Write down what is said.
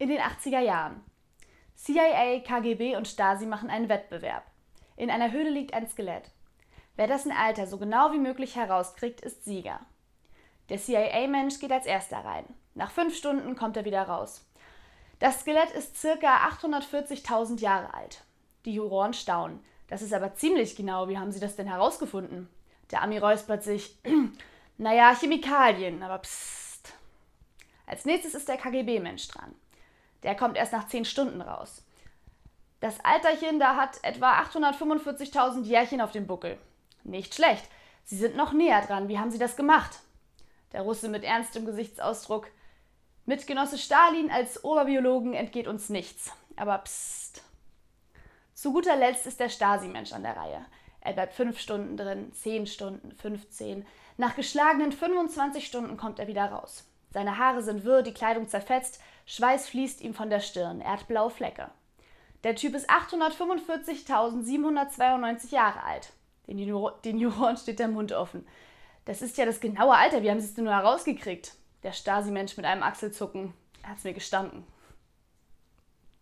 In den 80er Jahren. CIA, KGB und Stasi machen einen Wettbewerb. In einer Höhle liegt ein Skelett. Wer dessen Alter so genau wie möglich herauskriegt, ist Sieger. Der CIA-Mensch geht als erster rein. Nach fünf Stunden kommt er wieder raus. Das Skelett ist circa 840.000 Jahre alt. Die Juroren staunen. Das ist aber ziemlich genau. Wie haben Sie das denn herausgefunden? Der Ami räuspert sich. naja, Chemikalien, aber psst. Als nächstes ist der KGB-Mensch dran. Der kommt erst nach zehn Stunden raus. Das Alterchen da hat etwa 845.000 Jährchen auf dem Buckel. Nicht schlecht. Sie sind noch näher dran. Wie haben Sie das gemacht? Der Russe mit ernstem Gesichtsausdruck. Mit Genosse Stalin als Oberbiologen entgeht uns nichts. Aber psst. Zu guter Letzt ist der Stasi-Mensch an der Reihe. Er bleibt fünf Stunden drin, zehn Stunden, 15. Nach geschlagenen 25 Stunden kommt er wieder raus. Seine Haare sind wirr, die Kleidung zerfetzt, Schweiß fließt ihm von der Stirn, er hat blaue Flecke. Der Typ ist 845.792 Jahre alt. Den, Juro den Juroren steht der Mund offen. Das ist ja das genaue Alter, wie haben Sie es denn nur herausgekriegt? Der Stasi-Mensch mit einem Achselzucken. Er hat es mir gestanden.